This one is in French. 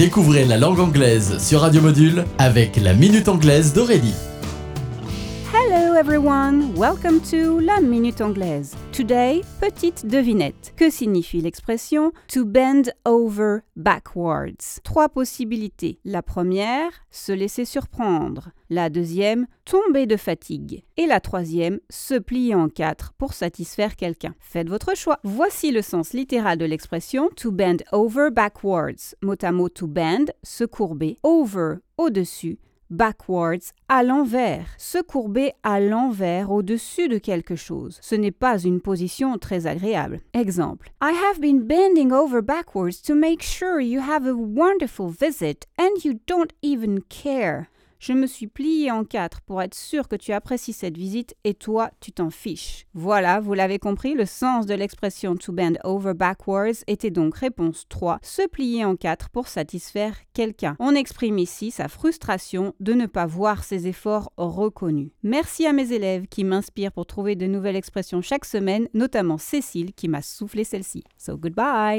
Découvrez la langue anglaise sur Radio Module avec la Minute Anglaise d'Aurélie. Hello everyone, welcome to La Minute Anglaise. Today, petite devinette. Que signifie l'expression to bend over backwards? Trois possibilités. La première, se laisser surprendre. La deuxième, tomber de fatigue. Et la troisième, se plier en quatre pour satisfaire quelqu'un. Faites votre choix. Voici le sens littéral de l'expression to bend over backwards. Mot à mot to bend, se courber, over, au-dessus, backwards, à l'envers, se courber à l'envers au-dessus de quelque chose. Ce n'est pas une position très agréable. Exemple. I have been bending over backwards to make sure you have a wonderful visit and you don't even care. Je me suis plié en quatre pour être sûr que tu apprécies cette visite et toi, tu t'en fiches. Voilà, vous l'avez compris, le sens de l'expression to bend over backwards était donc réponse 3, se plier en quatre pour satisfaire quelqu'un. On exprime ici sa frustration de ne pas voir ses efforts reconnus. Merci à mes élèves qui m'inspirent pour trouver de nouvelles expressions chaque semaine, notamment Cécile qui m'a soufflé celle-ci. So goodbye!